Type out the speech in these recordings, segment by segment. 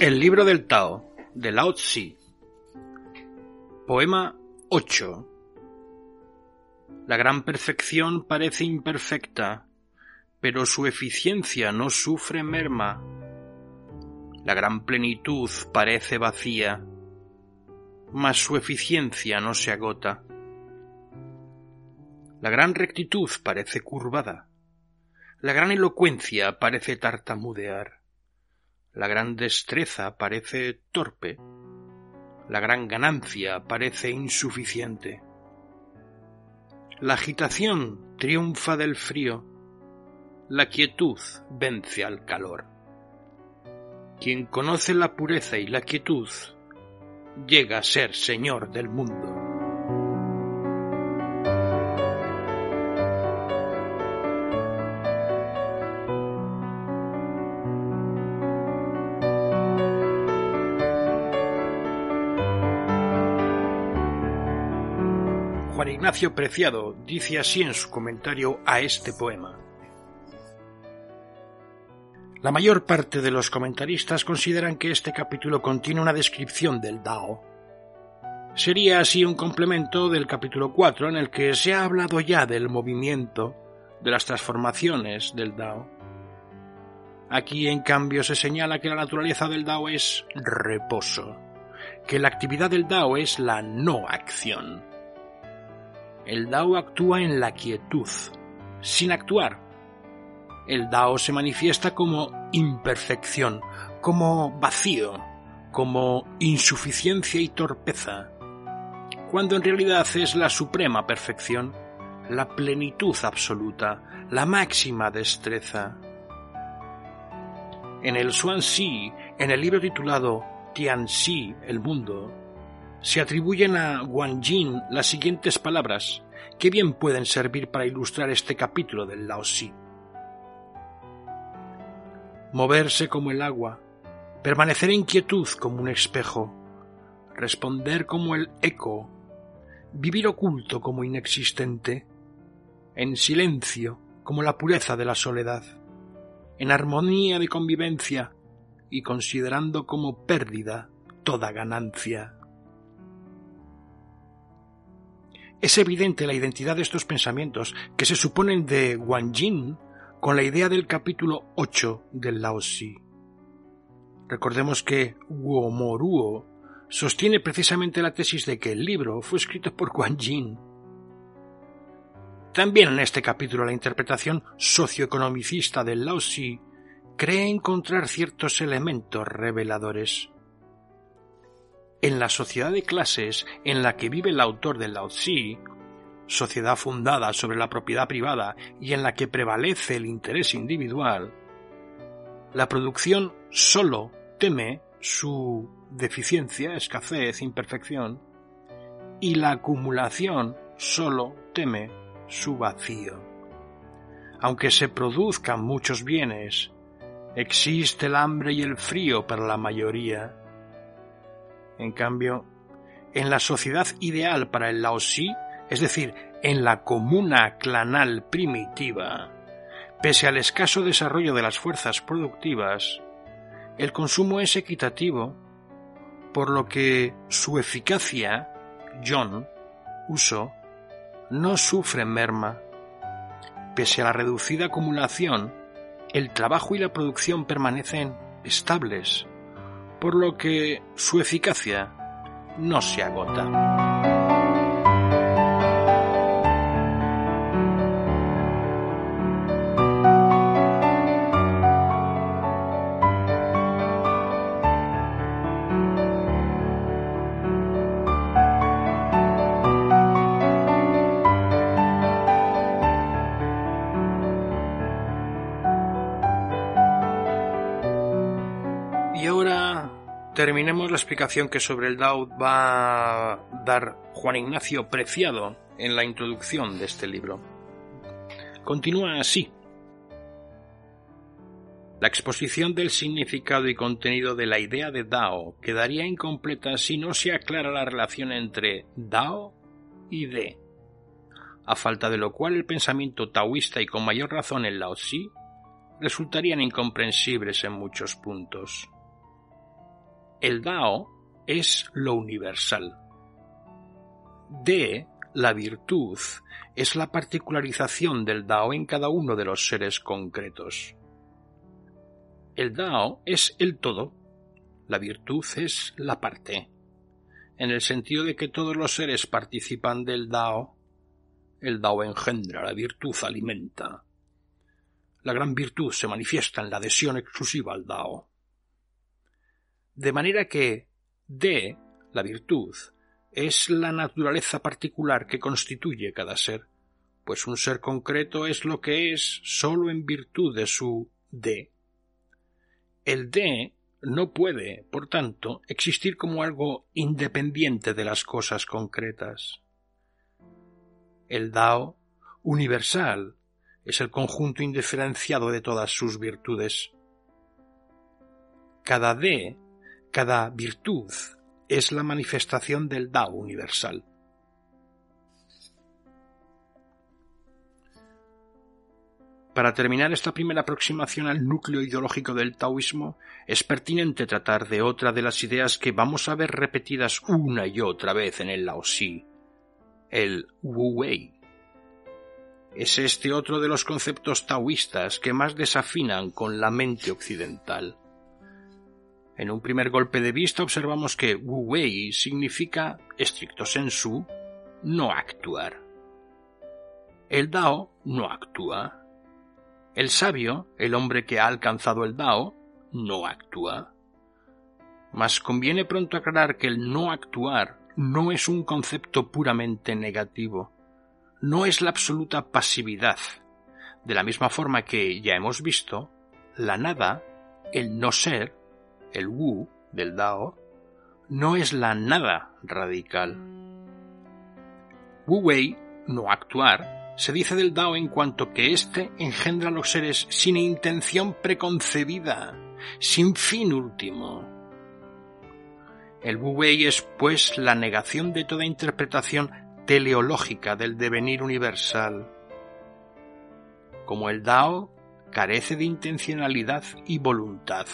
El libro del Tao, de Lao Tzu. Poema 8. La gran perfección parece imperfecta, pero su eficiencia no sufre merma. La gran plenitud parece vacía, mas su eficiencia no se agota. La gran rectitud parece curvada, la gran elocuencia parece tartamudear, la gran destreza parece torpe, la gran ganancia parece insuficiente. La agitación triunfa del frío, la quietud vence al calor. Quien conoce la pureza y la quietud llega a ser señor del mundo. Juan Ignacio Preciado dice así en su comentario a este poema. La mayor parte de los comentaristas consideran que este capítulo contiene una descripción del Dao. Sería así un complemento del capítulo 4 en el que se ha hablado ya del movimiento, de las transformaciones del Dao. Aquí, en cambio, se señala que la naturaleza del Dao es reposo, que la actividad del Dao es la no acción. El Dao actúa en la quietud, sin actuar. El Dao se manifiesta como imperfección, como vacío, como insuficiencia y torpeza, cuando en realidad es la suprema perfección, la plenitud absoluta, la máxima destreza. En el Xuanxi, en el libro titulado Tianxi, el mundo, se atribuyen a Wang Jin las siguientes palabras que bien pueden servir para ilustrar este capítulo del Lao Xi. Moverse como el agua, permanecer en quietud como un espejo, responder como el eco, vivir oculto como inexistente, en silencio como la pureza de la soledad, en armonía de convivencia y considerando como pérdida toda ganancia. Es evidente la identidad de estos pensamientos que se suponen de Wang Jin con la idea del capítulo 8 del Lao Tzu. Recordemos que Womoruo sostiene precisamente la tesis de que el libro fue escrito por Wang Jin. También en este capítulo la interpretación socioeconomicista del Lao Tzu cree encontrar ciertos elementos reveladores. En la sociedad de clases en la que vive el autor del Lao Tzu, sociedad fundada sobre la propiedad privada y en la que prevalece el interés individual, la producción solo teme su deficiencia, escasez, imperfección, y la acumulación solo teme su vacío. Aunque se produzcan muchos bienes, existe el hambre y el frío para la mayoría, en cambio, en la sociedad ideal para el Laosí, es decir, en la comuna clanal primitiva, pese al escaso desarrollo de las fuerzas productivas, el consumo es equitativo, por lo que su eficacia, John, uso, no sufre merma. Pese a la reducida acumulación, el trabajo y la producción permanecen estables, por lo que su eficacia no se agota. Terminemos la explicación que sobre el Dao va a dar Juan Ignacio Preciado en la introducción de este libro. Continúa así. La exposición del significado y contenido de la idea de Dao quedaría incompleta si no se aclara la relación entre Dao y De, a falta de lo cual el pensamiento taoísta y con mayor razón el Lao Tzu resultarían incomprensibles en muchos puntos. El Dao es lo universal. De, la virtud, es la particularización del Dao en cada uno de los seres concretos. El Dao es el todo, la virtud es la parte, en el sentido de que todos los seres participan del Dao. El Dao engendra, la virtud alimenta. La gran virtud se manifiesta en la adhesión exclusiva al Dao. De manera que de, la virtud, es la naturaleza particular que constituye cada ser, pues un ser concreto es lo que es sólo en virtud de su de. El de no puede, por tanto, existir como algo independiente de las cosas concretas. El Dao, universal, es el conjunto indiferenciado de todas sus virtudes. Cada de, cada virtud, es la manifestación del Dao universal. Para terminar esta primera aproximación al núcleo ideológico del taoísmo, es pertinente tratar de otra de las ideas que vamos a ver repetidas una y otra vez en el Laosi, el Wu Wei. Es este otro de los conceptos taoístas que más desafinan con la mente occidental. En un primer golpe de vista observamos que Wu Wei significa, estricto sensu, no actuar. El Dao no actúa, el sabio, el hombre que ha alcanzado el Dao, no actúa. Mas conviene pronto aclarar que el no actuar no es un concepto puramente negativo, no es la absoluta pasividad. De la misma forma que ya hemos visto, la nada, el no ser, el wu del Dao, no es la nada radical. Wu Wei, no actuar, se dice del Dao en cuanto que éste engendra a los seres sin intención preconcebida, sin fin último. El Wu Wei es, pues, la negación de toda interpretación teleológica del devenir universal. Como el Dao carece de intencionalidad y voluntad.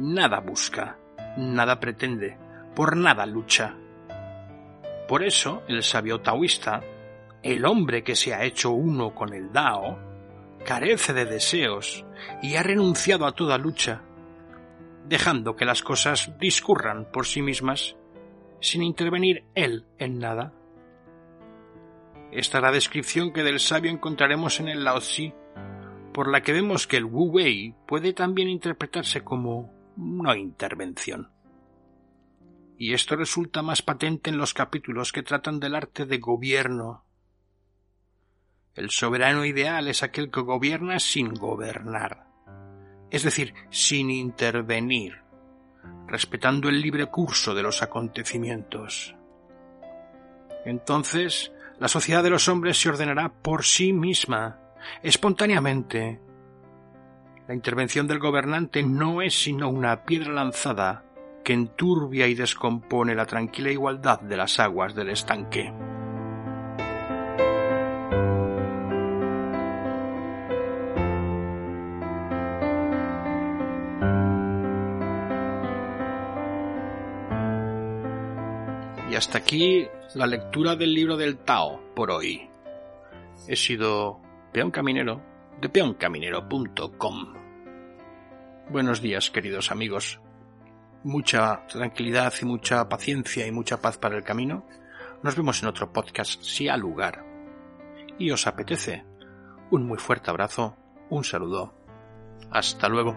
Nada busca, nada pretende, por nada lucha. Por eso, el sabio taoísta el hombre que se ha hecho uno con el Dao carece de deseos y ha renunciado a toda lucha, dejando que las cosas discurran por sí mismas, sin intervenir él en nada. Esta es la descripción que del sabio encontraremos en el Lao Tzu, por la que vemos que el Wu Wei puede también interpretarse como no intervención. Y esto resulta más patente en los capítulos que tratan del arte de gobierno el soberano ideal es aquel que gobierna sin gobernar, es decir, sin intervenir, respetando el libre curso de los acontecimientos. Entonces, la sociedad de los hombres se ordenará por sí misma, espontáneamente. La intervención del gobernante no es sino una piedra lanzada que enturbia y descompone la tranquila igualdad de las aguas del estanque. hasta aquí la lectura del libro del Tao por hoy. He sido peón caminero de peoncaminero.com. Buenos días, queridos amigos. Mucha tranquilidad y mucha paciencia y mucha paz para el camino. Nos vemos en otro podcast si ha lugar. Y os apetece. Un muy fuerte abrazo, un saludo. Hasta luego.